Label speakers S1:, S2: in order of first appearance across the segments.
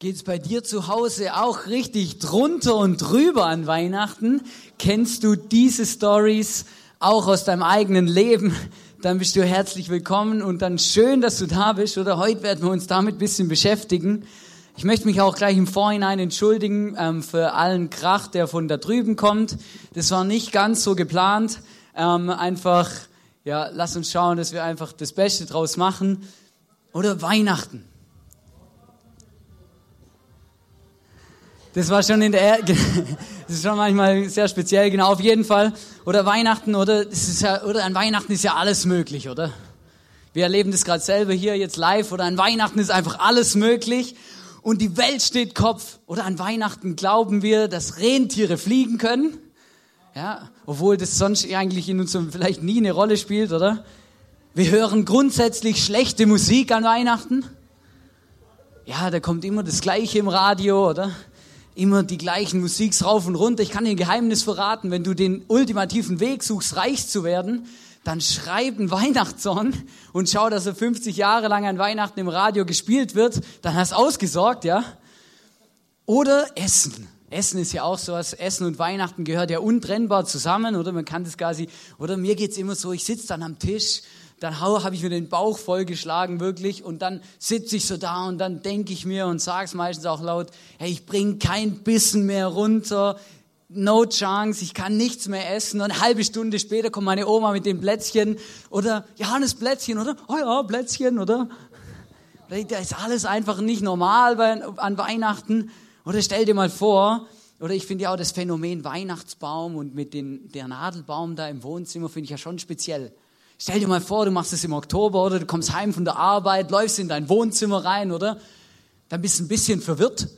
S1: Geht's bei dir zu Hause auch richtig drunter und drüber an Weihnachten? Kennst du diese Stories auch aus deinem eigenen Leben? Dann bist du herzlich willkommen und dann schön, dass du da bist. Oder heute werden wir uns damit ein bisschen beschäftigen. Ich möchte mich auch gleich im Vorhinein entschuldigen ähm, für allen Krach, der von da drüben kommt. Das war nicht ganz so geplant. Ähm, einfach, ja, lass uns schauen, dass wir einfach das Beste draus machen. Oder Weihnachten. Das war schon in der, das ist schon manchmal sehr speziell, genau, auf jeden Fall. Oder Weihnachten, oder, das ist ja, oder an Weihnachten ist ja alles möglich, oder? Wir erleben das gerade selber hier jetzt live, oder an Weihnachten ist einfach alles möglich und die Welt steht Kopf. Oder an Weihnachten glauben wir, dass Rentiere fliegen können. Ja, obwohl das sonst eigentlich in unserem vielleicht nie eine Rolle spielt, oder? Wir hören grundsätzlich schlechte Musik an Weihnachten. Ja, da kommt immer das Gleiche im Radio, oder? Immer die gleichen Musiks rauf und runter. Ich kann dir ein Geheimnis verraten, wenn du den ultimativen Weg suchst, reich zu werden, dann schreib einen Weihnachtssong und schau, dass er 50 Jahre lang an Weihnachten im Radio gespielt wird, dann hast du ausgesorgt, ja? Oder Essen. Essen ist ja auch sowas, Essen und Weihnachten gehört ja untrennbar zusammen, oder? Man kann das quasi, oder mir geht's immer so, ich sitze dann am Tisch dann habe ich mir den Bauch vollgeschlagen, wirklich, und dann sitze ich so da und dann denke ich mir und sage es meistens auch laut, hey, ich bringe kein Bissen mehr runter, no chance, ich kann nichts mehr essen. Und eine halbe Stunde später kommt meine Oma mit dem Plätzchen oder Johannes Plätzchen, oder? Oh ja, Plätzchen, oder? Da ist alles einfach nicht normal an Weihnachten. Oder stell dir mal vor, oder ich finde ja auch das Phänomen Weihnachtsbaum und mit den, der Nadelbaum da im Wohnzimmer finde ich ja schon speziell. Stell dir mal vor, du machst es im Oktober oder du kommst heim von der Arbeit, läufst in dein Wohnzimmer rein, oder? Dann bist du ein bisschen verwirrt.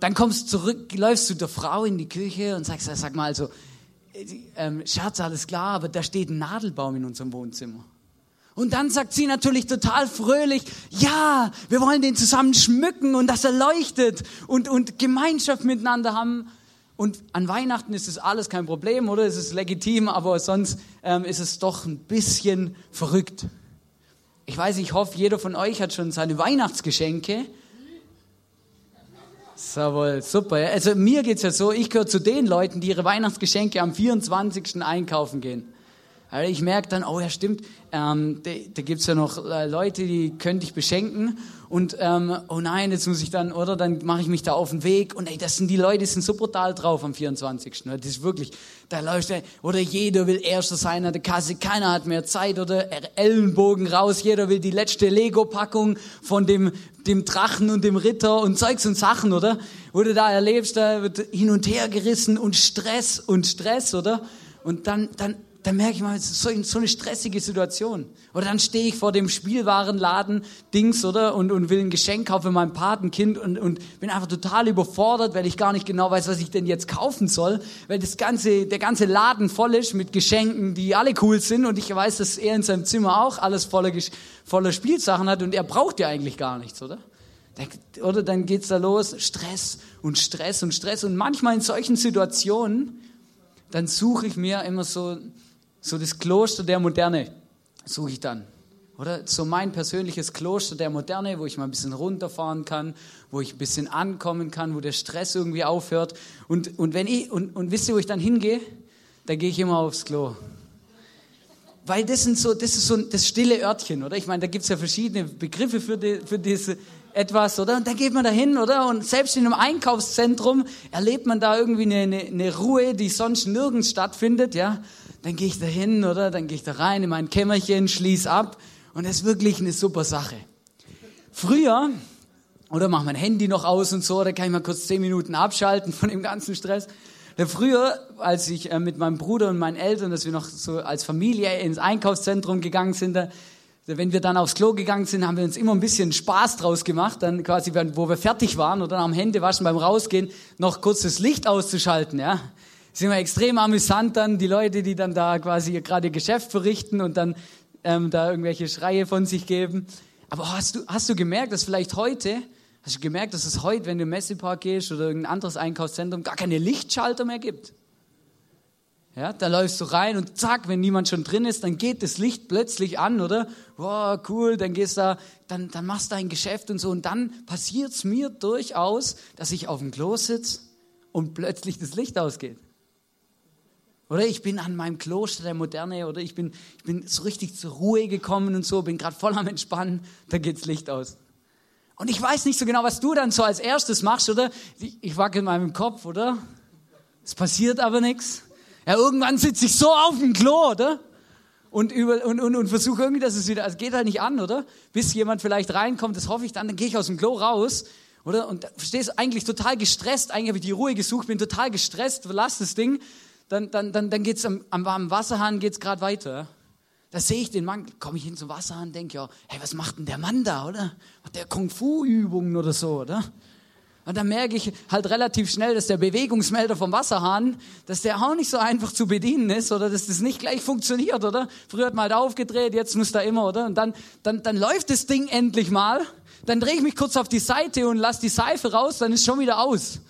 S1: Dann kommst du zurück, läufst zu der Frau in die Küche und sagst, sag mal, also, ähm, Schatz, alles klar, aber da steht ein Nadelbaum in unserem Wohnzimmer. Und dann sagt sie natürlich total fröhlich, ja, wir wollen den zusammen schmücken und dass er leuchtet und, und Gemeinschaft miteinander haben. Und an Weihnachten ist es alles kein Problem, oder? Es ist legitim, aber sonst ähm, ist es doch ein bisschen verrückt. Ich weiß, ich hoffe, jeder von euch hat schon seine Weihnachtsgeschenke. Jawohl, super. Also mir geht's ja so, ich gehöre zu den Leuten, die ihre Weihnachtsgeschenke am 24. einkaufen gehen. Also ich merke dann, oh ja stimmt, ähm, da, da gibt's ja noch äh, Leute, die könnte ich beschenken und ähm, oh nein, jetzt muss ich dann, oder dann mache ich mich da auf den Weg und ey, das sind die Leute, die sind so brutal drauf am 24. Das ist wirklich, da läuft er, oder jeder will Erster sein an der Kasse, keiner hat mehr Zeit oder Ellenbogen raus, jeder will die letzte Lego-Packung von dem, dem Drachen und dem Ritter und Zeugs und Sachen, oder? Wo du da erlebst, da wird hin und her gerissen und Stress und Stress, oder? Und dann, dann dann merke ich mal, es ist so, eine stressige Situation. Oder dann stehe ich vor dem Spielwarenladen Dings, oder? Und, und will ein Geschenk kaufen für mein Patenkind und, und bin einfach total überfordert, weil ich gar nicht genau weiß, was ich denn jetzt kaufen soll, weil das ganze, der ganze Laden voll ist mit Geschenken, die alle cool sind und ich weiß, dass er in seinem Zimmer auch alles voller, voller Spielsachen hat und er braucht ja eigentlich gar nichts, oder? Oder dann geht's da los, Stress und Stress und Stress und manchmal in solchen Situationen, dann suche ich mir immer so so das Kloster der Moderne suche ich dann. Oder so mein persönliches Kloster der Moderne, wo ich mal ein bisschen runterfahren kann, wo ich ein bisschen ankommen kann, wo der Stress irgendwie aufhört. Und, und, wenn ich, und, und wisst ihr, wo ich dann hingehe? Da gehe ich immer aufs Klo. Weil das, sind so, das ist so das stille Örtchen, oder? Ich meine, da gibt es ja verschiedene Begriffe für, die, für diese etwas, oder? Und da geht man da hin, oder? Und selbst in einem Einkaufszentrum erlebt man da irgendwie eine, eine, eine Ruhe, die sonst nirgends stattfindet, ja? Dann gehe ich da hin, oder? Dann gehe ich da rein in mein Kämmerchen, schließe ab und das ist wirklich eine super Sache. Früher, oder mach mein Handy noch aus und so, da kann ich mal kurz zehn Minuten abschalten von dem ganzen Stress. Früher, als ich äh, mit meinem Bruder und meinen Eltern, dass wir noch so als Familie ins Einkaufszentrum gegangen sind, da, wenn wir dann aufs Klo gegangen sind, haben wir uns immer ein bisschen Spaß draus gemacht, dann quasi, wo wir fertig waren oder am Hände waschen beim Rausgehen, noch kurz das Licht auszuschalten, ja. Ist immer extrem amüsant dann, die Leute, die dann da quasi gerade Geschäft verrichten und dann ähm, da irgendwelche Schreie von sich geben. Aber hast du, hast du gemerkt, dass vielleicht heute, hast du gemerkt, dass es heute, wenn du im Messepark gehst oder irgendein anderes Einkaufszentrum, gar keine Lichtschalter mehr gibt? Ja, da läufst du rein und zack, wenn niemand schon drin ist, dann geht das Licht plötzlich an, oder? Wow, cool, dann gehst da, dann, dann machst du ein Geschäft und so. Und dann passiert es mir durchaus, dass ich auf dem Klo sitze und plötzlich das Licht ausgeht. Oder ich bin an meinem Kloster der Moderne oder ich bin, ich bin so richtig zur Ruhe gekommen und so, bin gerade voll am Entspannen, da geht's Licht aus. Und ich weiß nicht so genau, was du dann so als erstes machst, oder? Ich, ich wackel meinem Kopf, oder? Es passiert aber nichts. Ja, irgendwann sitze ich so auf dem Klo, oder? Und, und, und, und versuche irgendwie, dass es wieder, es geht halt nicht an, oder? Bis jemand vielleicht reinkommt, das hoffe ich dann, dann gehe ich aus dem Klo raus, oder? Und verstehst du, eigentlich total gestresst, eigentlich habe ich die Ruhe gesucht, bin total gestresst, verlass das Ding, dann, dann, dann, dann geht's am, am warmen Wasserhahn geht's gerade weiter. Da sehe ich den Mann, komme ich hin zum Wasserhahn, denke ja, hey, was macht denn der Mann da, oder? Macht der Kung-Fu-Übungen oder so, oder? Und dann merke ich halt relativ schnell, dass der Bewegungsmelder vom Wasserhahn, dass der auch nicht so einfach zu bedienen ist oder dass das nicht gleich funktioniert, oder? Früher hat man halt aufgedreht, jetzt muss da immer, oder? Und dann, dann, dann läuft das Ding endlich mal. Dann drehe ich mich kurz auf die Seite und lasse die Seife raus, dann ist schon wieder aus.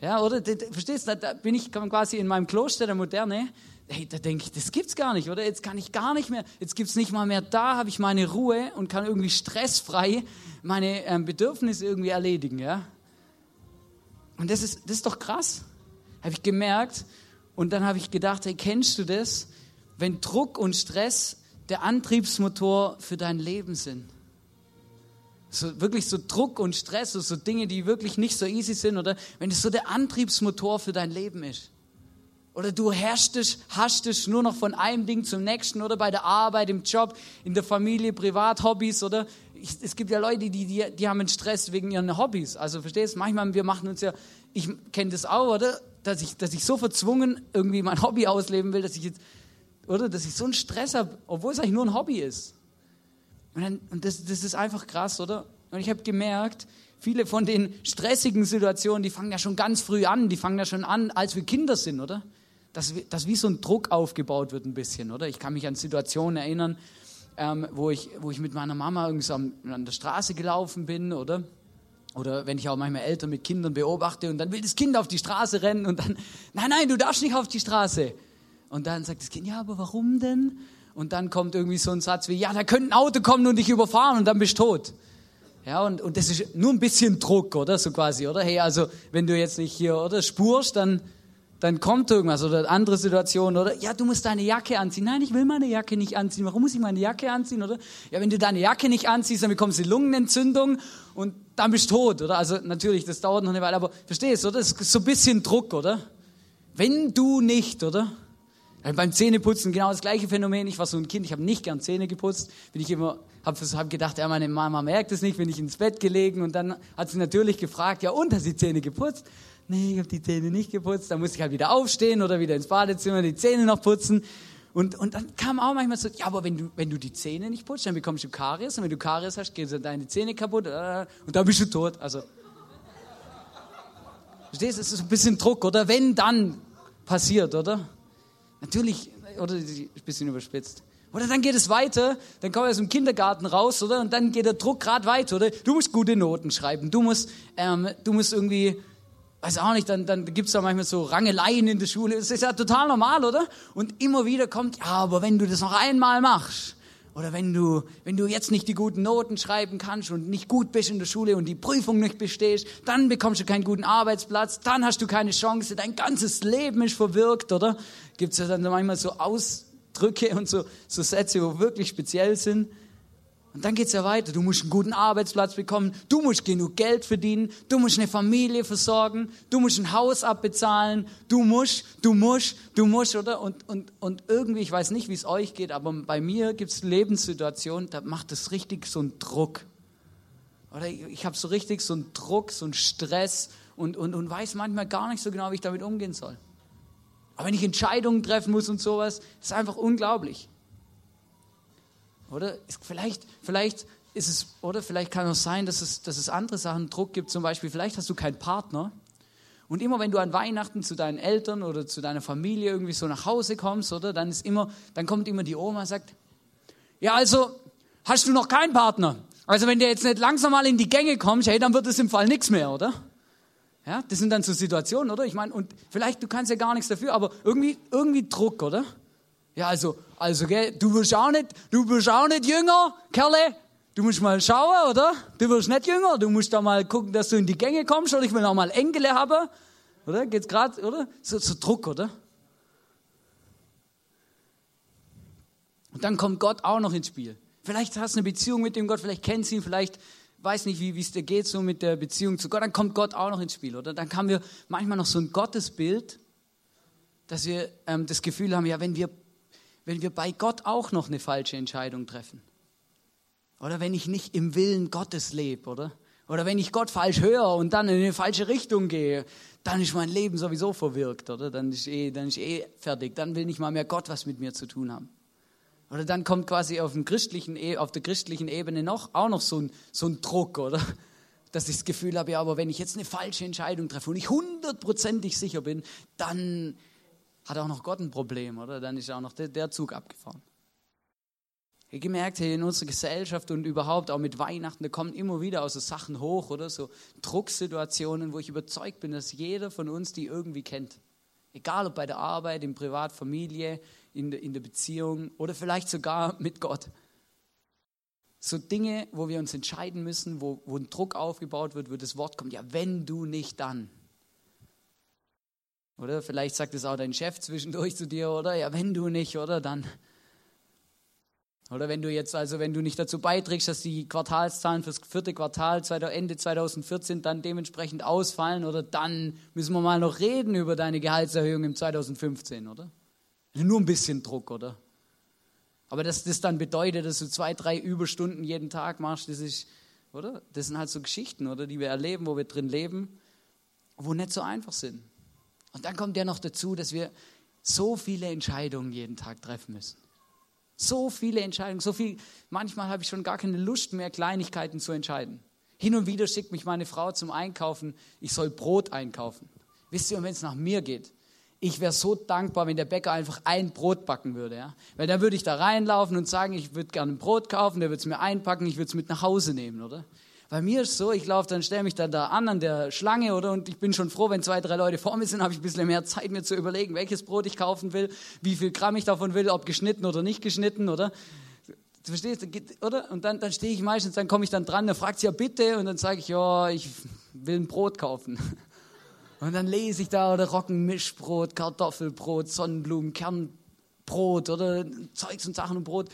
S1: Ja, oder? Verstehst du? Da bin ich quasi in meinem Kloster der Moderne. Hey, da denke ich, das gibt's gar nicht, oder? Jetzt kann ich gar nicht mehr, jetzt gibt's nicht mal mehr da, habe ich meine Ruhe und kann irgendwie stressfrei meine ähm, Bedürfnisse irgendwie erledigen, ja? Und das ist, das ist doch krass. Habe ich gemerkt. Und dann habe ich gedacht, hey, kennst du das? Wenn Druck und Stress der Antriebsmotor für dein Leben sind. So, wirklich so Druck und Stress, so, Dinge, die wirklich nicht so easy sind, oder wenn es so der Antriebsmotor für dein Leben ist. Oder du herrschtest, haschtest nur noch von einem Ding zum nächsten, oder bei der Arbeit, im Job, in der Familie, privat, Hobbys, oder es gibt ja Leute, die, die, die haben einen Stress wegen ihren Hobbys. Also verstehst du, manchmal, wir machen uns ja, ich kenne das auch, oder? Dass ich, dass ich so verzwungen irgendwie mein Hobby ausleben will, dass ich jetzt, oder? Dass ich so einen Stress habe, obwohl es eigentlich nur ein Hobby ist. Und, dann, und das, das ist einfach krass, oder? Und ich habe gemerkt, viele von den stressigen Situationen, die fangen ja schon ganz früh an, die fangen ja schon an, als wir Kinder sind, oder? Dass, dass wie so ein Druck aufgebaut wird ein bisschen, oder? Ich kann mich an Situationen erinnern, ähm, wo, ich, wo ich mit meiner Mama irgendwie an der Straße gelaufen bin, oder? Oder wenn ich auch manchmal Eltern mit Kindern beobachte und dann will das Kind auf die Straße rennen und dann, nein, nein, du darfst nicht auf die Straße. Und dann sagt das Kind, ja, aber warum denn? Und dann kommt irgendwie so ein Satz wie, ja, da könnte ein Auto kommen und dich überfahren und dann bist du tot. Ja, und, und das ist nur ein bisschen Druck, oder? So quasi, oder? Hey, also, wenn du jetzt nicht hier, oder, spurst, dann, dann kommt irgendwas oder andere Situation oder ja, du musst deine Jacke anziehen. Nein, ich will meine Jacke nicht anziehen. Warum muss ich meine Jacke anziehen oder? Ja, wenn du deine Jacke nicht anziehst, dann bekommst du Lungenentzündung und dann bist du tot, oder? Also natürlich, das dauert noch eine Weile, aber verstehst du, oder? Das ist so ein bisschen Druck, oder? Wenn du nicht, oder? Beim Zähneputzen genau das gleiche Phänomen. Ich war so ein Kind, ich habe nicht gern Zähne geputzt. Bin ich immer, habe hab gedacht, ja, meine Mama merkt es nicht, bin ich ins Bett gelegen und dann hat sie natürlich gefragt, ja, und hast du die Zähne geputzt? nee, ich habe die Zähne nicht geputzt. Dann musste ich halt wieder aufstehen oder wieder ins Badezimmer die Zähne noch putzen. Und, und dann kam auch manchmal so, ja, aber wenn du, wenn du die Zähne nicht putzt, dann bekommst du Karies. Und wenn du Karies hast, gehen deine Zähne kaputt. Äh, und dann bist du tot. Also, verstehst du, es ist ein bisschen Druck, oder? Wenn dann passiert, oder? Natürlich, oder ein bisschen überspitzt. Oder dann geht es weiter, dann kommen wir aus dem Kindergarten raus, oder? Und dann geht der Druck gerade weiter, oder? Du musst gute Noten schreiben, du musst, ähm, du musst irgendwie weiß auch nicht, dann, dann gibt es da manchmal so Rangeleien in der Schule. Das ist ja total normal, oder? Und immer wieder kommt, ja, aber wenn du das noch einmal machst, oder wenn du, wenn du jetzt nicht die guten Noten schreiben kannst und nicht gut bist in der Schule und die Prüfung nicht bestehst, dann bekommst du keinen guten Arbeitsplatz, dann hast du keine Chance, dein ganzes Leben ist verwirkt, oder? Gibt es ja dann manchmal so Ausdrücke und so, so Sätze, wo wirklich speziell sind. Und dann geht's ja weiter. Du musst einen guten Arbeitsplatz bekommen, du musst genug Geld verdienen, du musst eine Familie versorgen, du musst ein Haus abbezahlen, du musst, du musst, du musst, oder? Und, und, und irgendwie, ich weiß nicht, wie es euch geht, aber bei mir gibt's Lebenssituationen, da macht es richtig so einen Druck. Oder ich, ich habe so richtig so einen Druck, so einen Stress und, und, und weiß manchmal gar nicht so genau, wie ich damit umgehen soll. Aber wenn ich Entscheidungen treffen muss und sowas, ist einfach unglaublich. Oder? Vielleicht, vielleicht ist es, oder vielleicht kann es sein, dass es, dass es andere Sachen Druck gibt. Zum Beispiel, vielleicht hast du keinen Partner. Und immer wenn du an Weihnachten zu deinen Eltern oder zu deiner Familie irgendwie so nach Hause kommst, oder? Dann ist immer, dann kommt immer die Oma und sagt, ja, also, hast du noch keinen Partner? Also wenn der jetzt nicht langsam mal in die Gänge kommt, hey, dann wird es im Fall nichts mehr, oder? Ja, das sind dann so Situationen, oder? Ich meine, und vielleicht, du kannst ja gar nichts dafür, aber irgendwie, irgendwie Druck, oder? Ja, also, also, gell, du wirst auch nicht, du wirst auch nicht jünger, Kerle. Du musst mal schauen, oder? Du wirst nicht jünger, du musst da mal gucken, dass du in die Gänge kommst, oder ich will auch mal Enkel haben. Oder? Geht's gerade, oder? So, so Druck, oder? Und dann kommt Gott auch noch ins Spiel. Vielleicht hast du eine Beziehung mit dem Gott, vielleicht kennst du ihn, vielleicht weiß nicht, wie es dir geht so mit der Beziehung zu Gott. Dann kommt Gott auch noch ins Spiel, oder? Dann haben wir manchmal noch so ein Gottesbild, dass wir ähm, das Gefühl haben, ja, wenn wir, wenn wir bei Gott auch noch eine falsche Entscheidung treffen. Oder wenn ich nicht im Willen Gottes lebe, oder? Oder wenn ich Gott falsch höre und dann in eine falsche Richtung gehe, dann ist mein Leben sowieso verwirkt, oder? Dann ist eh, dann ist eh fertig. Dann will nicht mal mehr Gott was mit mir zu tun haben. Oder dann kommt quasi auf, dem christlichen, e, auf der christlichen Ebene noch, auch noch so ein, so ein Druck, oder? Dass ich das Gefühl habe, ja, aber wenn ich jetzt eine falsche Entscheidung treffe und ich hundertprozentig sicher bin, dann hat auch noch Gott ein Problem, oder? Dann ist auch noch der, der Zug abgefahren. Habe gemerkt, hey, in unserer Gesellschaft und überhaupt auch mit Weihnachten, da kommen immer wieder auch so Sachen hoch, oder? So Drucksituationen, wo ich überzeugt bin, dass jeder von uns die irgendwie kennt. Egal ob bei der Arbeit, in Privatfamilie, in der, in der Beziehung oder vielleicht sogar mit Gott. So Dinge, wo wir uns entscheiden müssen, wo, wo ein Druck aufgebaut wird, wo das Wort kommt, ja, wenn du nicht, dann. Oder vielleicht sagt es auch dein Chef zwischendurch zu dir, oder? Ja, wenn du nicht, oder? Dann. Oder wenn du jetzt, also wenn du nicht dazu beiträgst, dass die Quartalszahlen fürs vierte Quartal Ende 2014 dann dementsprechend ausfallen, oder dann müssen wir mal noch reden über deine Gehaltserhöhung im 2015, oder? Nur ein bisschen Druck, oder? Aber dass das dann bedeutet, dass du zwei, drei Überstunden jeden Tag machst, das ist, oder? Das sind halt so Geschichten, oder? Die wir erleben, wo wir drin leben, wo nicht so einfach sind. Und dann kommt ja noch dazu, dass wir so viele Entscheidungen jeden Tag treffen müssen. So viele Entscheidungen, so viel. Manchmal habe ich schon gar keine Lust mehr, Kleinigkeiten zu entscheiden. Hin und wieder schickt mich meine Frau zum Einkaufen, ich soll Brot einkaufen. Wisst ihr, wenn es nach mir geht, ich wäre so dankbar, wenn der Bäcker einfach ein Brot backen würde. Ja? Weil dann würde ich da reinlaufen und sagen, ich würde gerne ein Brot kaufen, der würde es mir einpacken, ich würde es mit nach Hause nehmen, oder? Bei mir ist so, ich laufe dann, stelle mich dann da an an der Schlange, oder? Und ich bin schon froh, wenn zwei, drei Leute vor mir sind, habe ich ein bisschen mehr Zeit, mir zu überlegen, welches Brot ich kaufen will, wie viel Gramm ich davon will, ob geschnitten oder nicht geschnitten, oder? Du verstehst, oder? Und dann, dann stehe ich meistens, dann komme ich dann dran, dann fragt sie ja bitte, und dann sage ich, ja, ich will ein Brot kaufen. Und dann lese ich da oder Roggenmischbrot, Kartoffelbrot, Sonnenblumen, Kernbrot oder Zeugs und Sachen und Brot.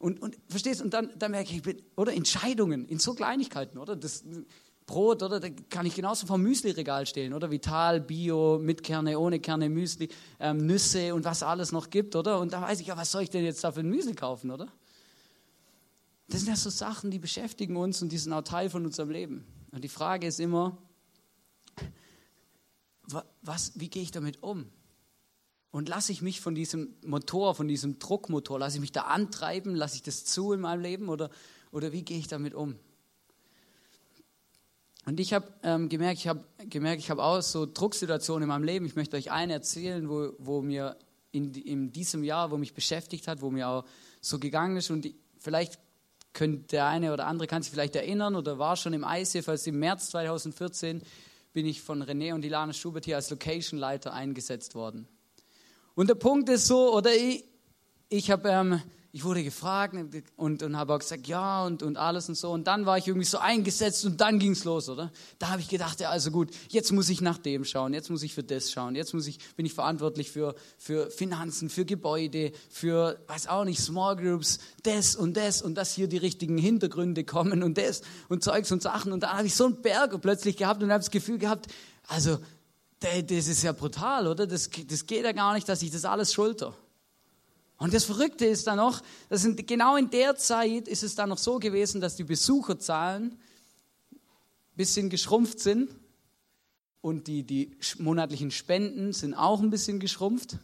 S1: Und, und verstehst, und dann, dann merke ich, oder Entscheidungen in so Kleinigkeiten, oder? Das Brot, oder? Da kann ich genauso vom Müsli-Regal stehen, oder? Vital, Bio, mit Kerne, ohne Kerne, Müsli, ähm, Nüsse und was alles noch gibt, oder? Und da weiß ich, ja, was soll ich denn jetzt da für ein Müsli kaufen, oder? Das sind ja so Sachen, die beschäftigen uns und die sind auch Teil von unserem Leben. Und die Frage ist immer, was, wie gehe ich damit um? Und lasse ich mich von diesem Motor, von diesem Druckmotor, lasse ich mich da antreiben, lasse ich das zu in meinem Leben oder, oder wie gehe ich damit um? Und ich habe ähm, gemerkt, ich habe gemerkt, ich habe auch so Drucksituationen in meinem Leben. Ich möchte euch eine erzählen, wo, wo mir in, in diesem Jahr, wo mich beschäftigt hat, wo mir auch so gegangen ist. Und vielleicht könnte der eine oder andere kann sich vielleicht erinnern oder war schon im ICF, als im März 2014 bin ich von René und Ilana Schubert hier als Location-Leiter eingesetzt worden. Und der Punkt ist so, oder ich, ich habe ähm, ich wurde gefragt und, und habe auch gesagt, ja und, und alles und so. Und dann war ich irgendwie so eingesetzt und dann ging es los, oder? Da habe ich gedacht, ja, also gut, jetzt muss ich nach dem schauen, jetzt muss ich für das schauen, jetzt muss ich, bin ich verantwortlich für, für Finanzen, für Gebäude, für, weiß auch nicht, Small Groups, das und das und dass hier die richtigen Hintergründe kommen und das und Zeugs und Sachen. Und da habe ich so einen Berg plötzlich gehabt und habe das Gefühl gehabt, also, das ist ja brutal, oder? Das, das geht ja gar nicht, dass ich das alles schulter. Und das Verrückte ist dann noch, dass in, genau in der Zeit ist es dann noch so gewesen, dass die Besucherzahlen ein bisschen geschrumpft sind und die, die monatlichen Spenden sind auch ein bisschen geschrumpft.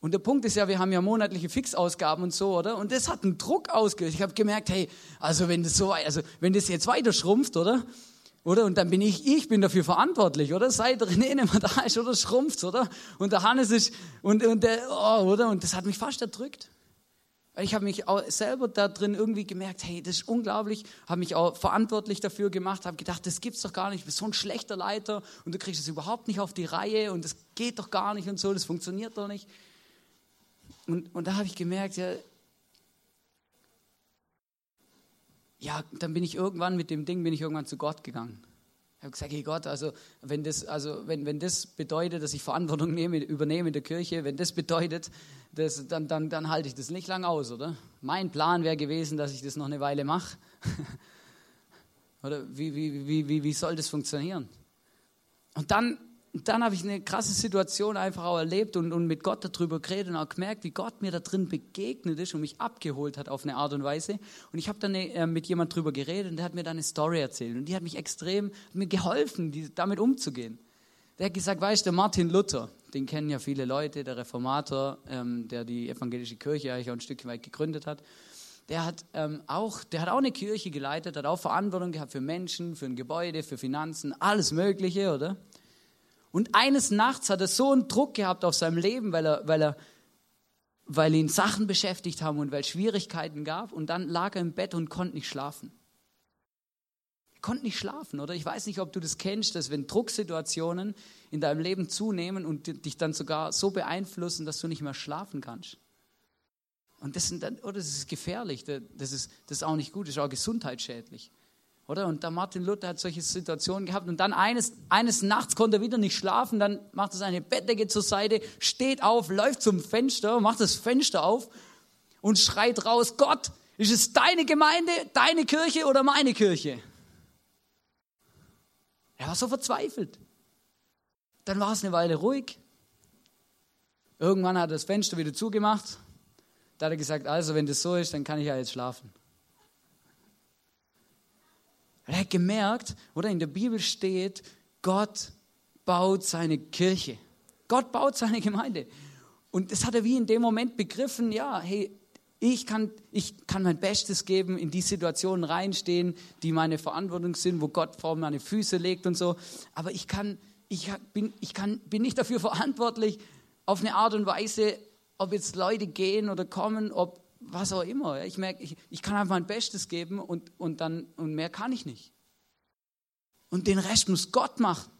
S1: Und der Punkt ist ja, wir haben ja monatliche Fixausgaben und so, oder? Und das hat einen Druck ausgelöst. Ich habe gemerkt, hey, also wenn das so, also wenn das jetzt weiter schrumpft, oder? Oder? Und dann bin ich, ich bin dafür verantwortlich, oder? Seit René nicht mehr da ist, oder? Schrumpft, oder? Und der Hannes ist, und, und der, oh, oder? Und das hat mich fast erdrückt. Ich habe mich auch selber da drin irgendwie gemerkt, hey, das ist unglaublich, habe mich auch verantwortlich dafür gemacht, habe gedacht, das gibt's doch gar nicht, du bist so ein schlechter Leiter und du kriegst es überhaupt nicht auf die Reihe und das geht doch gar nicht und so, das funktioniert doch nicht. Und, und da habe ich gemerkt, ja, ja, dann bin ich irgendwann mit dem Ding, bin ich irgendwann zu Gott gegangen. Ich habe gesagt, hey Gott, also wenn das, also wenn, wenn das bedeutet, dass ich Verantwortung nehme, übernehme in der Kirche, wenn das bedeutet, das, dann, dann, dann halte ich das nicht lang aus, oder? Mein Plan wäre gewesen, dass ich das noch eine Weile mache. oder wie, wie, wie, wie, wie soll das funktionieren? Und dann und dann habe ich eine krasse Situation einfach auch erlebt und, und mit Gott darüber geredet und auch gemerkt, wie Gott mir da drin begegnet ist und mich abgeholt hat auf eine Art und Weise. Und ich habe dann äh, mit jemand drüber geredet und der hat mir dann eine Story erzählt. Und die hat mich extrem, hat mir geholfen, die, damit umzugehen. Der hat gesagt, weißt du, Martin Luther, den kennen ja viele Leute, der Reformator, ähm, der die evangelische Kirche eigentlich auch ein Stück weit gegründet hat. Der hat, ähm, auch, der hat auch eine Kirche geleitet, hat auch Verantwortung gehabt für Menschen, für ein Gebäude, für Finanzen, alles Mögliche, oder? Und eines Nachts hat er so einen Druck gehabt auf seinem Leben, weil, er, weil, er, weil ihn Sachen beschäftigt haben und weil es Schwierigkeiten gab. Und dann lag er im Bett und konnte nicht schlafen. Konnte nicht schlafen, oder? Ich weiß nicht, ob du das kennst, dass wenn Drucksituationen in deinem Leben zunehmen und dich dann sogar so beeinflussen, dass du nicht mehr schlafen kannst. Und das, sind dann, oder das ist gefährlich, das ist, das ist auch nicht gut, das ist auch gesundheitsschädlich. Oder? Und der Martin Luther hat solche Situationen gehabt und dann eines, eines Nachts konnte er wieder nicht schlafen, dann macht er seine Bettdecke zur Seite, steht auf, läuft zum Fenster, macht das Fenster auf und schreit raus, Gott, ist es deine Gemeinde, deine Kirche oder meine Kirche? Er war so verzweifelt. Dann war es eine Weile ruhig. Irgendwann hat er das Fenster wieder zugemacht. Da hat er gesagt, also wenn das so ist, dann kann ich ja jetzt schlafen. Er hat gemerkt, oder in der Bibel steht, Gott baut seine Kirche. Gott baut seine Gemeinde. Und das hat er wie in dem Moment begriffen, ja, hey, ich kann, ich kann mein Bestes geben, in die Situationen reinstehen, die meine Verantwortung sind, wo Gott vor meine Füße legt und so. Aber ich kann, ich bin, ich kann, bin nicht dafür verantwortlich, auf eine Art und Weise, ob jetzt Leute gehen oder kommen, ob was auch immer. Ich merke, ich, ich kann einfach mein Bestes geben und, und, dann, und mehr kann ich nicht. Und den Rest muss Gott machen.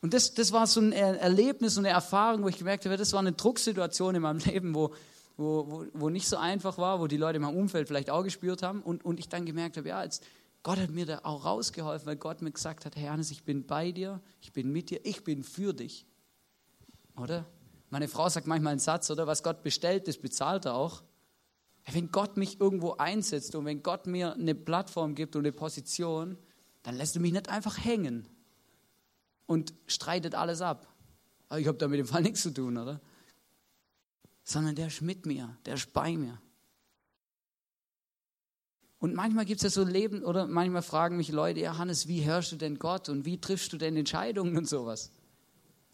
S1: Und das, das war so ein Erlebnis und eine Erfahrung, wo ich gemerkt habe, das war eine Drucksituation in meinem Leben, wo, wo, wo, wo nicht so einfach war, wo die Leute in meinem Umfeld vielleicht auch gespürt haben. Und, und ich dann gemerkt habe, ja, jetzt, Gott hat mir da auch rausgeholfen, weil Gott mir gesagt hat, Herr Hannes, ich bin bei dir, ich bin mit dir, ich bin für dich. Oder? Meine Frau sagt manchmal einen Satz, oder? Was Gott bestellt, das bezahlt er auch. Wenn Gott mich irgendwo einsetzt und wenn Gott mir eine Plattform gibt und eine Position, dann lässt du mich nicht einfach hängen und streitet alles ab. Aber ich habe damit im Fall nichts zu tun, oder? Sondern der ist mit mir, der ist bei mir. Und manchmal gibt es ja so Leben, oder manchmal fragen mich Leute, ja Hannes, wie hörst du denn Gott und wie triffst du denn Entscheidungen und sowas?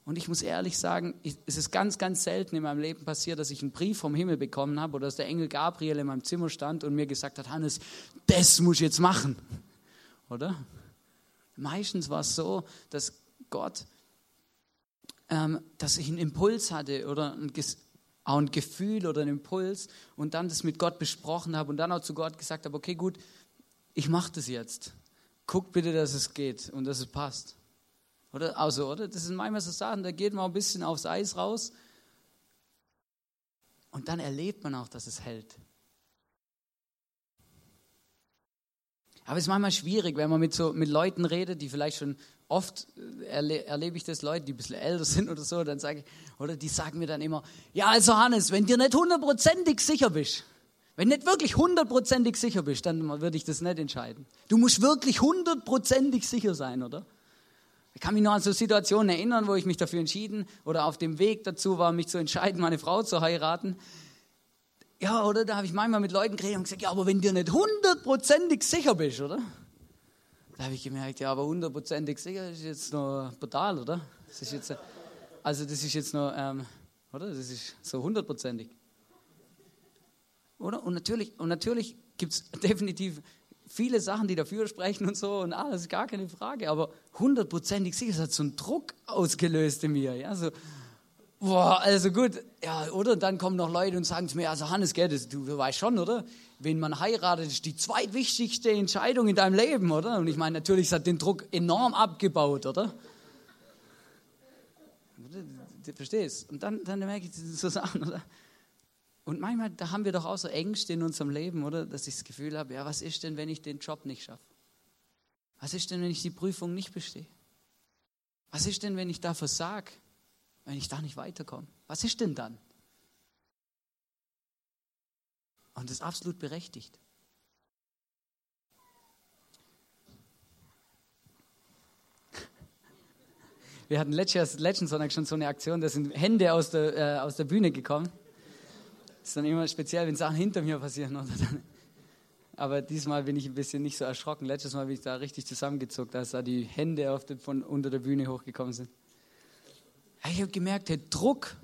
S1: Und ich muss ehrlich sagen, es ist ganz, ganz selten in meinem Leben passiert, dass ich einen Brief vom Himmel bekommen habe oder dass der Engel Gabriel in meinem Zimmer stand und mir gesagt hat, Hannes, das muss ich jetzt machen. Oder? Meistens war es so, dass Gott, ähm, dass ich einen Impuls hatte oder ein, auch ein Gefühl oder einen Impuls und dann das mit Gott besprochen habe und dann auch zu Gott gesagt habe, okay, gut, ich mache das jetzt. Guck bitte, dass es geht und dass es passt. Oder? Also, oder? Das sind manchmal so Sachen, da geht man ein bisschen aufs Eis raus und dann erlebt man auch, dass es hält. Aber es ist manchmal schwierig, wenn man mit, so, mit Leuten redet, die vielleicht schon oft äh, erle erlebe ich das Leute, die ein bisschen älter sind oder so, dann sage ich, oder die sagen mir dann immer, ja, also Hannes, wenn dir nicht hundertprozentig sicher bist, wenn nicht wirklich hundertprozentig sicher bist, dann würde ich das nicht entscheiden. Du musst wirklich hundertprozentig sicher sein, oder? Ich kann mich noch an so Situationen erinnern, wo ich mich dafür entschieden oder auf dem Weg dazu war, mich zu entscheiden, meine Frau zu heiraten. Ja, oder? Da habe ich manchmal mit Leuten geredet und gesagt, ja, aber wenn du nicht hundertprozentig sicher bist, oder? Da habe ich gemerkt, ja, aber hundertprozentig sicher ist jetzt noch brutal, oder? Das ist jetzt, also das ist jetzt noch, ähm, oder? Das ist so hundertprozentig. Oder? Und natürlich, und natürlich gibt es definitiv viele Sachen, die dafür sprechen und so und alles, gar keine Frage. Aber hundertprozentig sicher, es hat so einen Druck ausgelöst in mir. Ja, so, Boah, also gut, ja, oder? Dann kommen noch Leute und sagen zu mir, also Hannes, gell, das, du, weißt schon, oder? Wenn man heiratet, ist die zweitwichtigste Entscheidung in deinem Leben, oder? Und ich meine, natürlich hat den Druck enorm abgebaut, oder? Du verstehst? Und dann, dann merke ich so Sachen, oder? Und manchmal, da haben wir doch auch so Ängste in unserem Leben, oder? Dass ich das Gefühl habe, ja, was ist denn, wenn ich den Job nicht schaffe? Was ist denn, wenn ich die Prüfung nicht bestehe? Was ist denn, wenn ich da versage? wenn ich da nicht weiterkomme? Was ist denn dann? Und das ist absolut berechtigt. Wir hatten letzten Sonntag schon so eine Aktion, da sind Hände aus der, äh, aus der Bühne gekommen. Ist dann immer speziell, wenn Sachen hinter mir passieren. Oder dann. Aber diesmal bin ich ein bisschen nicht so erschrocken. Letztes Mal bin ich da richtig zusammengezuckt, als da die Hände auf der, von unter der Bühne hochgekommen sind. Ich habe gemerkt, der Druck,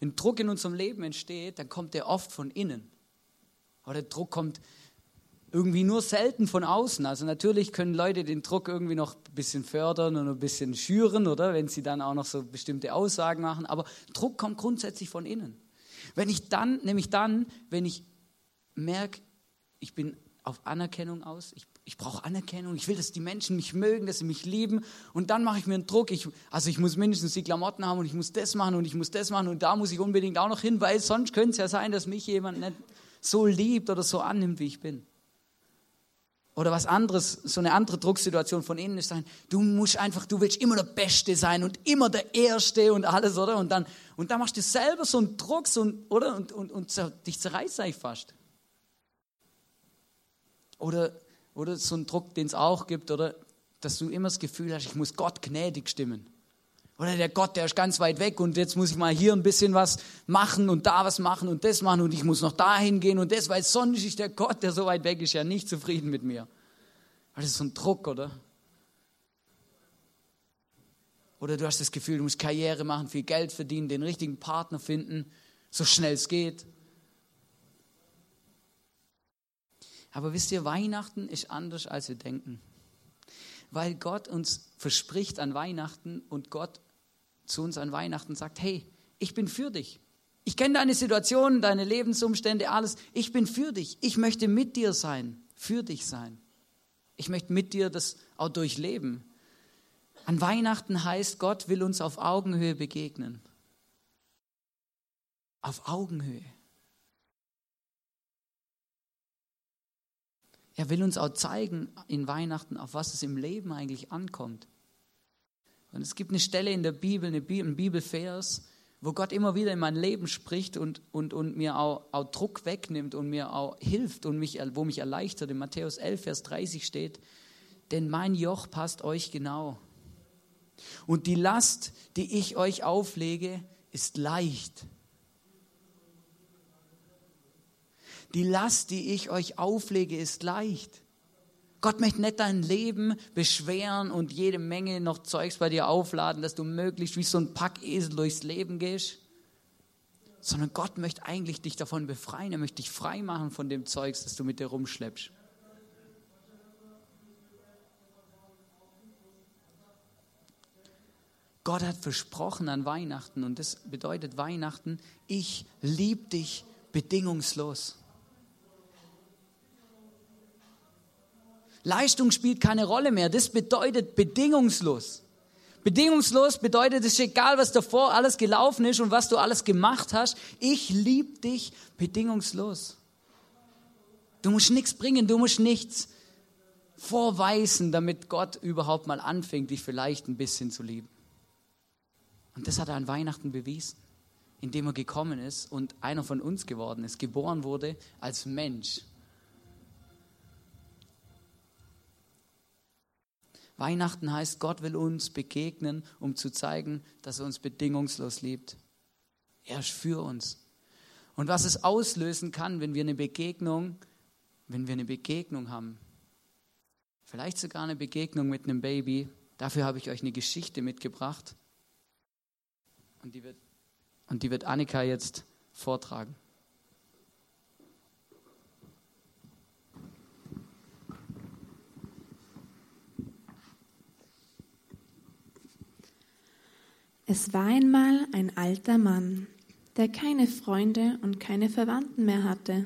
S1: wenn Druck in unserem Leben entsteht, dann kommt der oft von innen. Aber der Druck kommt irgendwie nur selten von außen. Also natürlich können Leute den Druck irgendwie noch ein bisschen fördern und ein bisschen schüren, oder wenn sie dann auch noch so bestimmte Aussagen machen. Aber Druck kommt grundsätzlich von innen. Wenn ich dann, nämlich dann, wenn ich merke, ich bin auf Anerkennung aus, ich ich brauche Anerkennung, ich will, dass die Menschen mich mögen, dass sie mich lieben. Und dann mache ich mir einen Druck. Ich, also ich muss mindestens die Klamotten haben und ich muss das machen und ich muss das machen und da muss ich unbedingt auch noch hin, weil sonst könnte es ja sein, dass mich jemand nicht so liebt oder so annimmt, wie ich bin. Oder was anderes, so eine andere Drucksituation von innen ist sein, du musst einfach, du willst immer der Beste sein und immer der Erste und alles, oder? Und dann, und dann machst du selber so einen Druck, so ein, oder? Und, und, und dich zerreißt eigentlich fast. Oder oder so ein Druck, den es auch gibt, oder dass du immer das Gefühl hast, ich muss Gott gnädig stimmen. Oder der Gott, der ist ganz weit weg und jetzt muss ich mal hier ein bisschen was machen und da was machen und das machen und ich muss noch dahin gehen und das, weil sonst ist der Gott, der so weit weg ist, ja nicht zufrieden mit mir. Das ist so ein Druck, oder? Oder du hast das Gefühl, du musst Karriere machen, viel Geld verdienen, den richtigen Partner finden, so schnell es geht. Aber wisst ihr, Weihnachten ist anders, als wir denken. Weil Gott uns verspricht an Weihnachten und Gott zu uns an Weihnachten sagt, hey, ich bin für dich. Ich kenne deine Situation, deine Lebensumstände, alles. Ich bin für dich. Ich möchte mit dir sein, für dich sein. Ich möchte mit dir das auch durchleben. An Weihnachten heißt, Gott will uns auf Augenhöhe begegnen. Auf Augenhöhe. Er will uns auch zeigen in Weihnachten, auf was es im Leben eigentlich ankommt. Und es gibt eine Stelle in der Bibel, eine Bibel, ein Bibelvers, wo Gott immer wieder in mein Leben spricht und, und, und mir auch, auch Druck wegnimmt und mir auch hilft und mich, wo mich erleichtert. In Matthäus 11, Vers 30 steht, denn mein Joch passt euch genau. Und die Last, die ich euch auflege, ist leicht Die Last, die ich euch auflege, ist leicht. Gott möchte nicht dein Leben beschweren und jede Menge noch Zeugs bei dir aufladen, dass du möglichst wie so ein Packesel durchs Leben gehst. Sondern Gott möchte eigentlich dich davon befreien. Er möchte dich frei machen von dem Zeugs, das du mit dir rumschleppst. Gott hat versprochen an Weihnachten und das bedeutet Weihnachten, ich liebe dich bedingungslos. Leistung spielt keine Rolle mehr. Das bedeutet bedingungslos. Bedingungslos bedeutet es egal, was davor alles gelaufen ist und was du alles gemacht hast. Ich liebe dich bedingungslos. Du musst nichts bringen, du musst nichts vorweisen, damit Gott überhaupt mal anfängt, dich vielleicht ein bisschen zu lieben. Und das hat er an Weihnachten bewiesen, indem er gekommen ist und einer von uns geworden ist, geboren wurde als Mensch Weihnachten heißt, Gott will uns begegnen, um zu zeigen, dass er uns bedingungslos liebt. Er ist für uns. Und was es auslösen kann, wenn wir eine Begegnung, wenn wir eine Begegnung haben, vielleicht sogar eine Begegnung mit einem Baby, dafür habe ich euch eine Geschichte mitgebracht. Und die wird, und die wird Annika jetzt vortragen.
S2: Es war einmal ein alter Mann, der keine Freunde und keine Verwandten mehr hatte.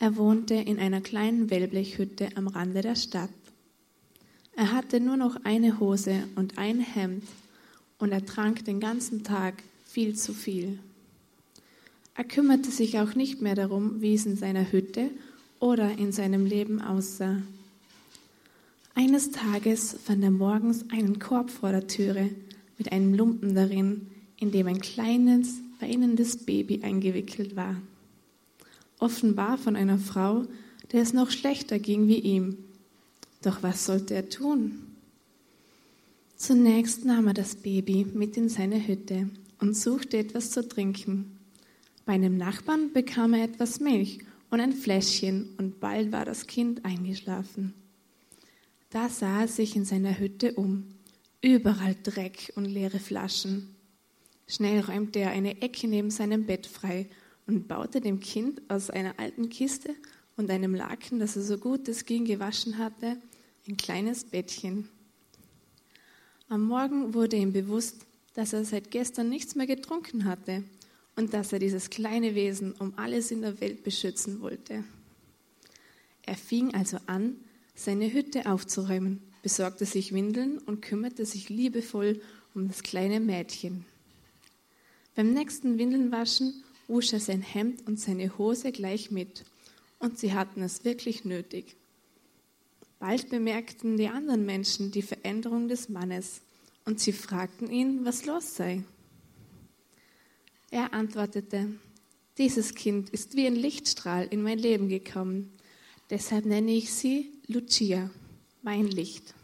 S2: Er wohnte in einer kleinen Wellblechhütte am Rande der Stadt. Er hatte nur noch eine Hose und ein Hemd und er trank den ganzen Tag viel zu viel. Er kümmerte sich auch nicht mehr darum, wie es in seiner Hütte oder in seinem Leben aussah. Eines Tages fand er morgens einen Korb vor der Türe mit einem Lumpen darin, in dem ein kleines, weinendes Baby eingewickelt war offenbar von einer Frau, der es noch schlechter ging wie ihm. Doch was sollte er tun? Zunächst nahm er das Baby mit in seine Hütte und suchte etwas zu trinken. Bei einem Nachbarn bekam er etwas Milch und ein Fläschchen und bald war das Kind eingeschlafen. Da sah er sich in seiner Hütte um. Überall Dreck und leere Flaschen. Schnell räumte er eine Ecke neben seinem Bett frei und baute dem Kind aus einer alten Kiste und einem Laken, das er so gut es ging gewaschen hatte, ein kleines Bettchen. Am Morgen wurde ihm bewusst, dass er seit gestern nichts mehr getrunken hatte und dass er dieses kleine Wesen um alles in der Welt beschützen wollte. Er fing also an, seine Hütte aufzuräumen, besorgte sich Windeln und kümmerte sich liebevoll um das kleine Mädchen. Beim nächsten Windelnwaschen wusch er sein Hemd und seine Hose gleich mit, und sie hatten es wirklich nötig. Bald bemerkten die anderen Menschen die Veränderung des Mannes, und sie fragten ihn, was los sei. Er antwortete, dieses Kind ist wie ein Lichtstrahl in mein Leben gekommen, deshalb nenne ich sie Lucia, mein Licht.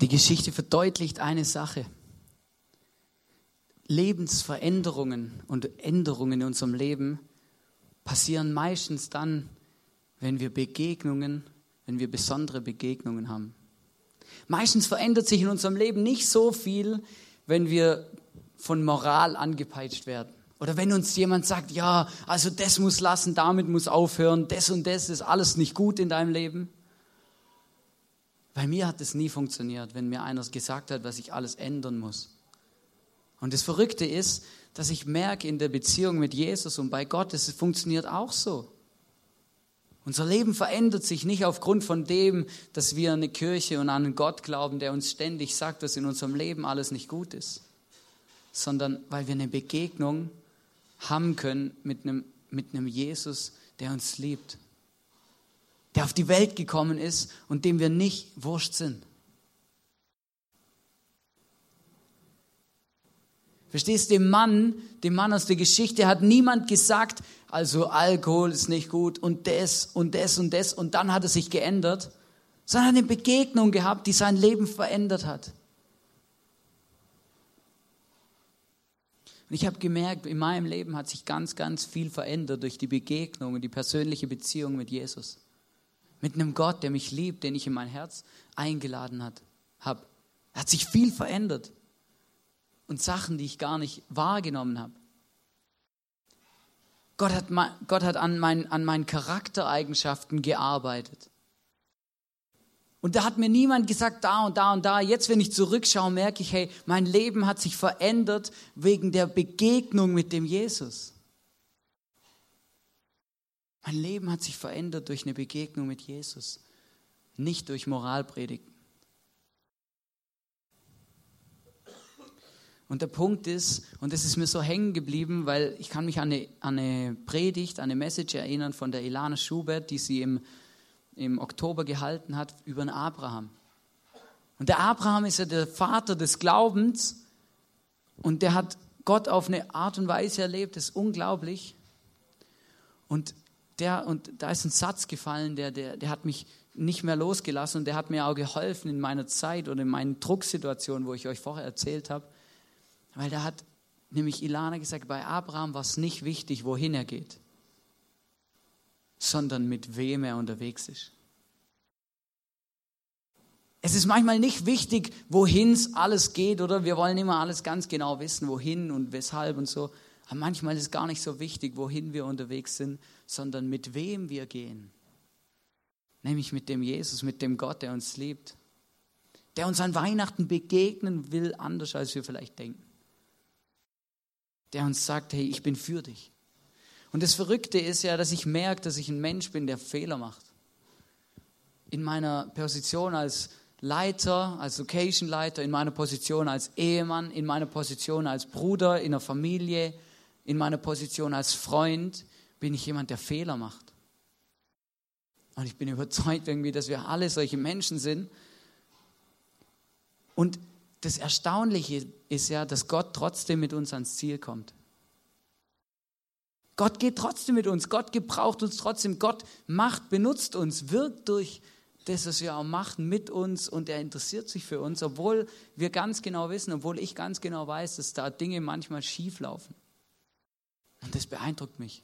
S1: Die Geschichte verdeutlicht eine Sache. Lebensveränderungen und Änderungen in unserem Leben passieren meistens dann, wenn wir Begegnungen, wenn wir besondere Begegnungen haben. Meistens verändert sich in unserem Leben nicht so viel, wenn wir von Moral angepeitscht werden. Oder wenn uns jemand sagt, ja, also das muss lassen, damit muss aufhören, das und das ist alles nicht gut in deinem Leben. Bei mir hat es nie funktioniert, wenn mir einer gesagt hat, was ich alles ändern muss. Und das Verrückte ist, dass ich merke in der Beziehung mit Jesus und bei Gott, es funktioniert auch so. Unser Leben verändert sich nicht aufgrund von dem, dass wir an eine Kirche und an einen Gott glauben, der uns ständig sagt, dass in unserem Leben alles nicht gut ist, sondern weil wir eine Begegnung haben können mit einem, mit einem Jesus, der uns liebt der auf die Welt gekommen ist und dem wir nicht wurscht sind. Verstehst du, dem Mann, dem Mann aus der Geschichte hat niemand gesagt, also Alkohol ist nicht gut und das und das und das und dann hat er sich geändert, sondern eine Begegnung gehabt, die sein Leben verändert hat. Und ich habe gemerkt, in meinem Leben hat sich ganz, ganz viel verändert durch die Begegnung und die persönliche Beziehung mit Jesus mit einem Gott, der mich liebt, den ich in mein Herz eingeladen habe. Er hat sich viel verändert und Sachen, die ich gar nicht wahrgenommen habe. Gott hat, Gott hat an, mein, an meinen Charaktereigenschaften gearbeitet. Und da hat mir niemand gesagt, da und da und da. Jetzt, wenn ich zurückschaue, merke ich, hey, mein Leben hat sich verändert wegen der Begegnung mit dem Jesus. Mein Leben hat sich verändert durch eine Begegnung mit Jesus, nicht durch Moralpredigten. Und der Punkt ist, und das ist mir so hängen geblieben, weil ich kann mich an eine, an eine Predigt, an eine Message erinnern von der Ilana Schubert, die sie im, im Oktober gehalten hat über den Abraham. Und der Abraham ist ja der Vater des Glaubens und der hat Gott auf eine Art und Weise erlebt, das ist unglaublich. Und der, und da ist ein Satz gefallen, der, der, der hat mich nicht mehr losgelassen und der hat mir auch geholfen in meiner Zeit oder in meinen Drucksituationen, wo ich euch vorher erzählt habe. Weil da hat nämlich Ilana gesagt, bei Abraham war es nicht wichtig, wohin er geht, sondern mit wem er unterwegs ist. Es ist manchmal nicht wichtig, wohin es alles geht, oder? Wir wollen immer alles ganz genau wissen, wohin und weshalb und so. Aber manchmal ist es gar nicht so wichtig, wohin wir unterwegs sind, sondern mit wem wir gehen. Nämlich mit dem Jesus, mit dem Gott, der uns liebt. Der uns an Weihnachten begegnen will, anders als wir vielleicht denken. Der uns sagt, hey, ich bin für dich. Und das Verrückte ist ja, dass ich merke, dass ich ein Mensch bin, der Fehler macht. In meiner Position als Leiter, als Location-Leiter, in meiner Position als Ehemann, in meiner Position als Bruder in der Familie, in meiner Position als Freund, bin ich jemand, der Fehler macht. Und ich bin überzeugt irgendwie, dass wir alle solche Menschen sind. Und das Erstaunliche ist ja, dass Gott trotzdem mit uns ans Ziel kommt. Gott geht trotzdem mit uns. Gott gebraucht uns trotzdem. Gott macht, benutzt uns, wirkt durch das, was wir auch machen, mit uns und er interessiert sich für uns, obwohl wir ganz genau wissen, obwohl ich ganz genau weiß, dass da Dinge manchmal schief laufen. Und das beeindruckt mich.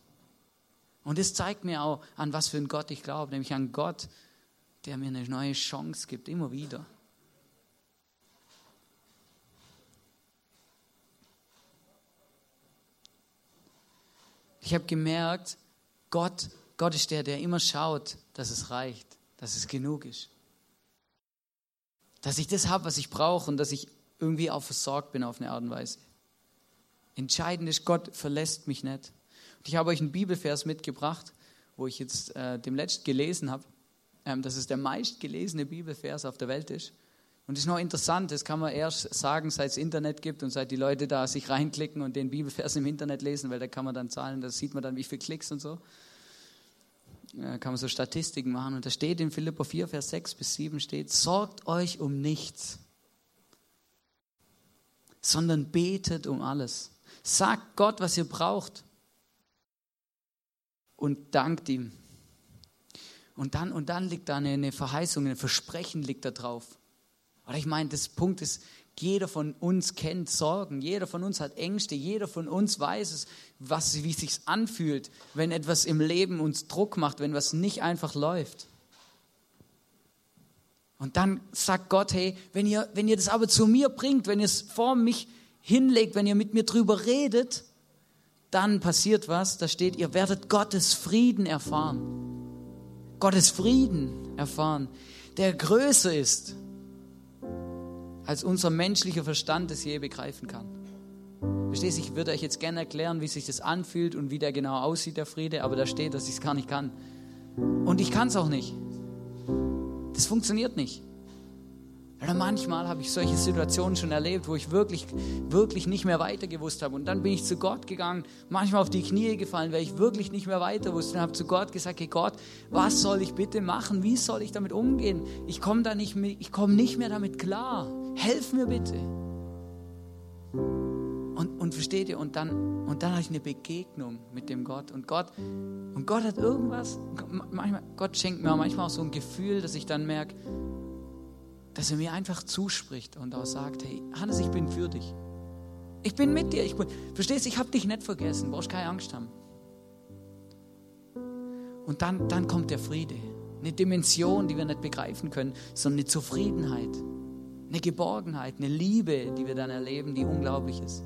S1: Und das zeigt mir auch, an was für einen Gott ich glaube, nämlich an Gott, der mir eine neue Chance gibt, immer wieder. Ich habe gemerkt, Gott, Gott ist der, der immer schaut, dass es reicht, dass es genug ist. Dass ich das habe, was ich brauche und dass ich irgendwie auch versorgt bin auf eine Art und Weise. Entscheidend ist, Gott verlässt mich nicht. Und ich habe euch einen Bibelvers mitgebracht, wo ich jetzt äh, dem letzten gelesen habe, ähm, dass es der meistgelesene Bibelvers auf der Welt ist. Und das ist noch interessant, das kann man erst sagen, seit es Internet gibt und seit die Leute da sich reinklicken und den Bibelvers im Internet lesen, weil da kann man dann zahlen, da sieht man dann, wie viele Klicks und so. Da kann man so Statistiken machen. Und da steht in Philippa 4, Vers 6 bis 7 steht, sorgt euch um nichts, sondern betet um alles. Sagt Gott, was ihr braucht und dankt ihm. Und dann, und dann liegt da eine, eine Verheißung, ein Versprechen liegt da drauf. Oder ich meine, das Punkt ist, jeder von uns kennt Sorgen, jeder von uns hat Ängste, jeder von uns weiß es, was, wie es sich anfühlt, wenn etwas im Leben uns Druck macht, wenn was nicht einfach läuft. Und dann sagt Gott, hey, wenn ihr, wenn ihr das aber zu mir bringt, wenn ihr es vor mich hinlegt, wenn ihr mit mir drüber redet, dann passiert was, da steht, ihr werdet Gottes Frieden erfahren. Gottes Frieden erfahren, der größer ist als unser menschlicher Verstand es je begreifen kann. Verstehst du, ich würde euch jetzt gerne erklären, wie sich das anfühlt und wie der genau aussieht, der Friede, aber da steht, dass ich es gar nicht kann. Und ich kann es auch nicht. Das funktioniert nicht. Oder manchmal habe ich solche Situationen schon erlebt, wo ich wirklich, wirklich nicht mehr weiter gewusst habe. Und dann bin ich zu Gott gegangen, manchmal auf die Knie gefallen, weil ich wirklich nicht mehr weiter wusste. Und habe zu Gott gesagt, hey Gott, was soll ich bitte machen? Wie soll ich damit umgehen? Ich komme da nicht, ich komme nicht mehr damit klar. Helf mir bitte. Und, und versteht ihr, und dann, und dann habe ich eine Begegnung mit dem Gott. Und Gott, und Gott hat irgendwas, manchmal, Gott schenkt mir manchmal auch so ein Gefühl, dass ich dann merke, dass er mir einfach zuspricht und auch sagt, hey, Hannes, ich bin für dich. Ich bin mit dir. Ich bin, verstehst, ich habe dich nicht vergessen. Brauchst keine Angst haben. Und dann, dann kommt der Friede. Eine Dimension, die wir nicht begreifen können, sondern eine Zufriedenheit, eine Geborgenheit, eine Liebe, die wir dann erleben, die unglaublich ist.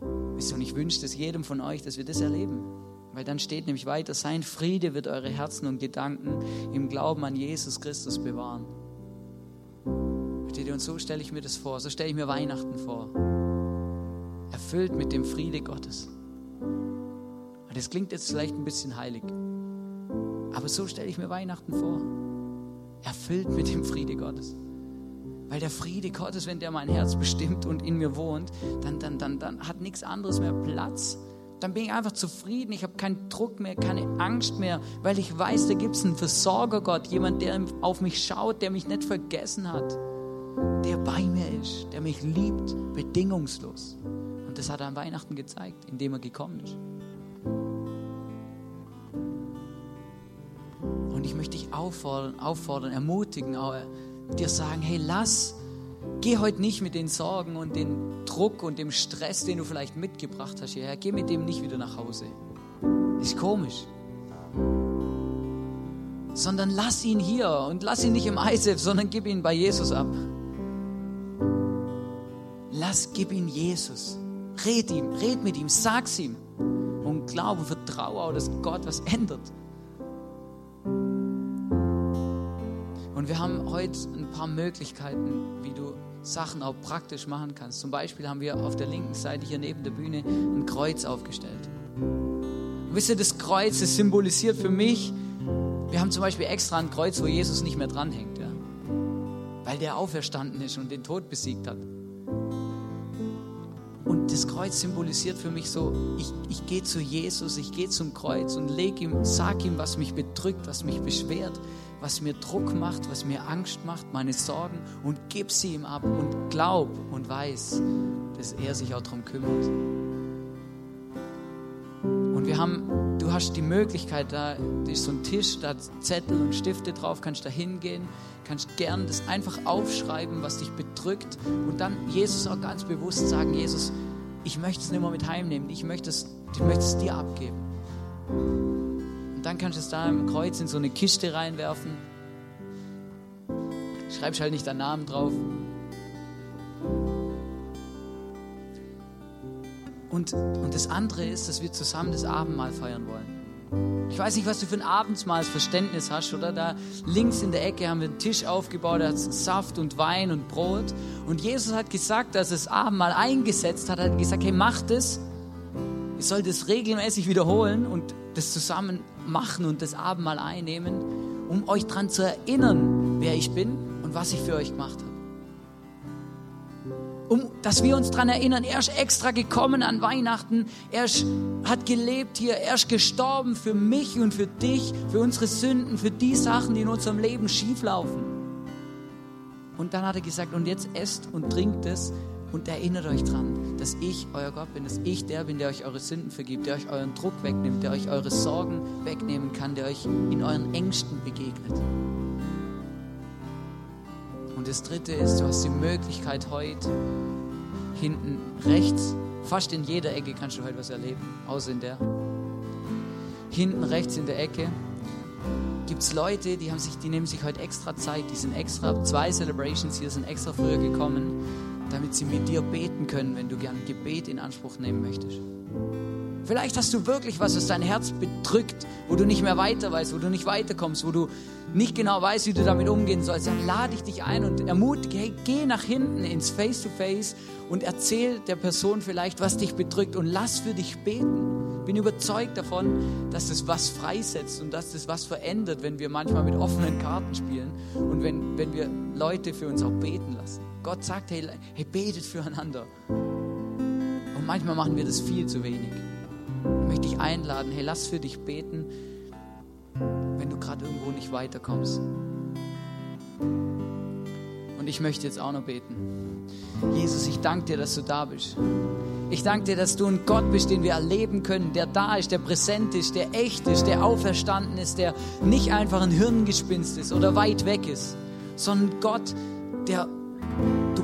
S1: Und ich wünsche es jedem von euch, dass wir das erleben. Weil dann steht nämlich weiter, sein Friede wird eure Herzen und Gedanken im Glauben an Jesus Christus bewahren. Versteht ihr? Und so stelle ich mir das vor. So stelle ich mir Weihnachten vor. Erfüllt mit dem Friede Gottes. Und das klingt jetzt vielleicht ein bisschen heilig. Aber so stelle ich mir Weihnachten vor. Erfüllt mit dem Friede Gottes. Weil der Friede Gottes, wenn der mein Herz bestimmt und in mir wohnt, dann, dann, dann, dann hat nichts anderes mehr Platz. Dann bin ich einfach zufrieden. Ich habe keinen Druck mehr, keine Angst mehr, weil ich weiß, da gibt es einen Versorger Gott, jemand, der auf mich schaut, der mich nicht vergessen hat, der bei mir ist, der mich liebt, bedingungslos. Und das hat er an Weihnachten gezeigt, indem er gekommen ist. Und ich möchte dich auffordern, auffordern ermutigen, auch dir sagen, hey, lass, geh heute nicht mit den Sorgen und dem Druck und dem Stress, den du vielleicht mitgebracht hast hierher, geh mit dem nicht wieder nach Hause. Ist komisch. sondern lass ihn hier und lass ihn nicht im ISF, sondern gib ihn bei Jesus ab. Lass, gib ihn Jesus. Red ihm, red mit ihm, sag's ihm und glaube, vertraue auch, dass Gott was ändert. Und wir haben heute ein paar Möglichkeiten, wie du Sachen auch praktisch machen kannst. Zum Beispiel haben wir auf der linken Seite hier neben der Bühne ein Kreuz aufgestellt. Und wisst ihr, das Kreuz, das symbolisiert für mich, wir haben zum Beispiel extra ein Kreuz, wo Jesus nicht mehr dranhängt, ja? weil der auferstanden ist und den Tod besiegt hat. Das Kreuz symbolisiert für mich so, ich, ich gehe zu Jesus, ich gehe zum Kreuz und leg ihm, sag ihm, was mich bedrückt, was mich beschwert, was mir Druck macht, was mir Angst macht, meine Sorgen und gib sie ihm ab und glaub und weiß, dass er sich auch darum kümmert. Und wir haben, du hast die Möglichkeit, da ist so ein Tisch, da Zettel und Stifte drauf, kannst da hingehen, kannst gern das einfach aufschreiben, was dich bedrückt und dann Jesus auch ganz bewusst sagen, Jesus, ich möchte es nicht mehr mit heimnehmen, ich möchte es, ich möchte es dir abgeben. Und dann kannst du es da im Kreuz in so eine Kiste reinwerfen. Schreibst halt nicht deinen Namen drauf. Und, und das andere ist, dass wir zusammen das Abendmahl feiern wollen. Ich weiß nicht, was du für ein Abendmahlsverständnis hast, oder? Da links in der Ecke haben wir einen Tisch aufgebaut, da hat Saft und Wein und Brot. Und Jesus hat gesagt, dass es Abendmahl eingesetzt hat, hat gesagt, hey, macht es. Ihr sollt es regelmäßig wiederholen und das zusammen machen und das Abendmahl einnehmen, um euch daran zu erinnern, wer ich bin und was ich für euch gemacht habe um, dass wir uns daran erinnern, er ist extra gekommen an Weihnachten, er ist, hat gelebt hier, er ist gestorben für mich und für dich, für unsere Sünden, für die Sachen, die in unserem Leben schieflaufen. Und dann hat er gesagt, und jetzt esst und trinkt es und erinnert euch daran, dass ich euer Gott bin, dass ich der bin, der euch eure Sünden vergibt, der euch euren Druck wegnimmt, der euch eure Sorgen wegnehmen kann, der euch in euren Ängsten begegnet. Und das dritte ist, du hast die Möglichkeit heute hinten rechts, fast in jeder Ecke kannst du heute was erleben, außer in der. Hinten rechts in der Ecke gibt es Leute, die, haben sich, die nehmen sich heute extra Zeit, die sind extra, zwei Celebrations hier sind extra früher gekommen, damit sie mit dir beten können, wenn du gern Gebet in Anspruch nehmen möchtest. Vielleicht hast du wirklich was, was dein Herz bedrückt, wo du nicht mehr weiter weißt, wo du nicht weiterkommst, wo du nicht genau weißt, wie du damit umgehen sollst. Dann lade ich dich ein und ermutige, hey, geh nach hinten ins Face-to-Face -face und erzähl der Person vielleicht, was dich bedrückt und lass für dich beten. Bin überzeugt davon, dass das was freisetzt und dass das was verändert, wenn wir manchmal mit offenen Karten spielen und wenn, wenn wir Leute für uns auch beten lassen. Gott sagt, hey, hey betet füreinander. Und manchmal machen wir das viel zu wenig. Ich möchte dich einladen, hey, lass für dich beten, wenn du gerade irgendwo nicht weiterkommst. Und ich möchte jetzt auch noch beten. Jesus, ich danke dir, dass du da bist. Ich danke dir, dass du ein Gott bist, den wir erleben können, der da ist, der präsent ist, der echt ist, der auferstanden ist, der nicht einfach ein Hirngespinst ist oder weit weg ist, sondern Gott, der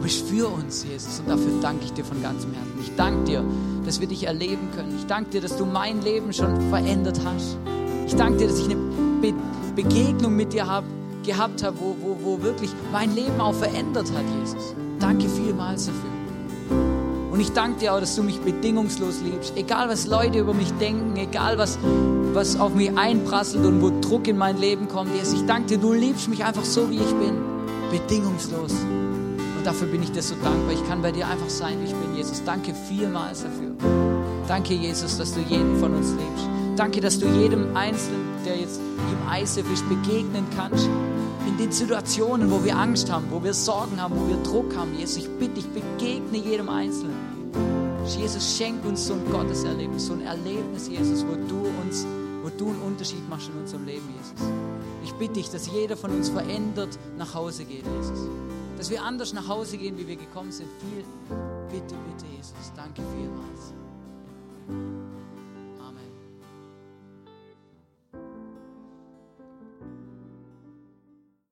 S1: bist für uns, Jesus, und dafür danke ich dir von ganzem Herzen. Ich danke dir, dass wir dich erleben können. Ich danke dir, dass du mein Leben schon verändert hast. Ich danke dir, dass ich eine Be Begegnung mit dir hab, gehabt habe, wo, wo, wo wirklich mein Leben auch verändert hat, Jesus. Danke vielmals dafür. Und ich danke dir auch, dass du mich bedingungslos liebst. Egal, was Leute über mich denken, egal, was, was auf mich einprasselt und wo Druck in mein Leben kommt, Jesus. Ich danke dir, du liebst mich einfach so, wie ich bin. Bedingungslos dafür bin ich dir so dankbar. Ich kann bei dir einfach sein, wie ich bin, Jesus. Danke vielmals dafür. Danke, Jesus, dass du jeden von uns liebst. Danke, dass du jedem Einzelnen, der jetzt im ISF ist, begegnen kannst. In den Situationen, wo wir Angst haben, wo wir Sorgen haben, wo wir Druck haben. Jesus, ich bitte dich, begegne jedem Einzelnen. Jesus, schenk uns so ein Gotteserlebnis, so ein Erlebnis, Jesus, wo du uns, wo du einen Unterschied machst in unserem Leben, Jesus. Ich bitte dich, dass jeder von uns verändert nach Hause geht, Jesus dass wir anders nach Hause gehen, wie wir gekommen sind. Viel, bitte, bitte, Jesus, danke vielmals.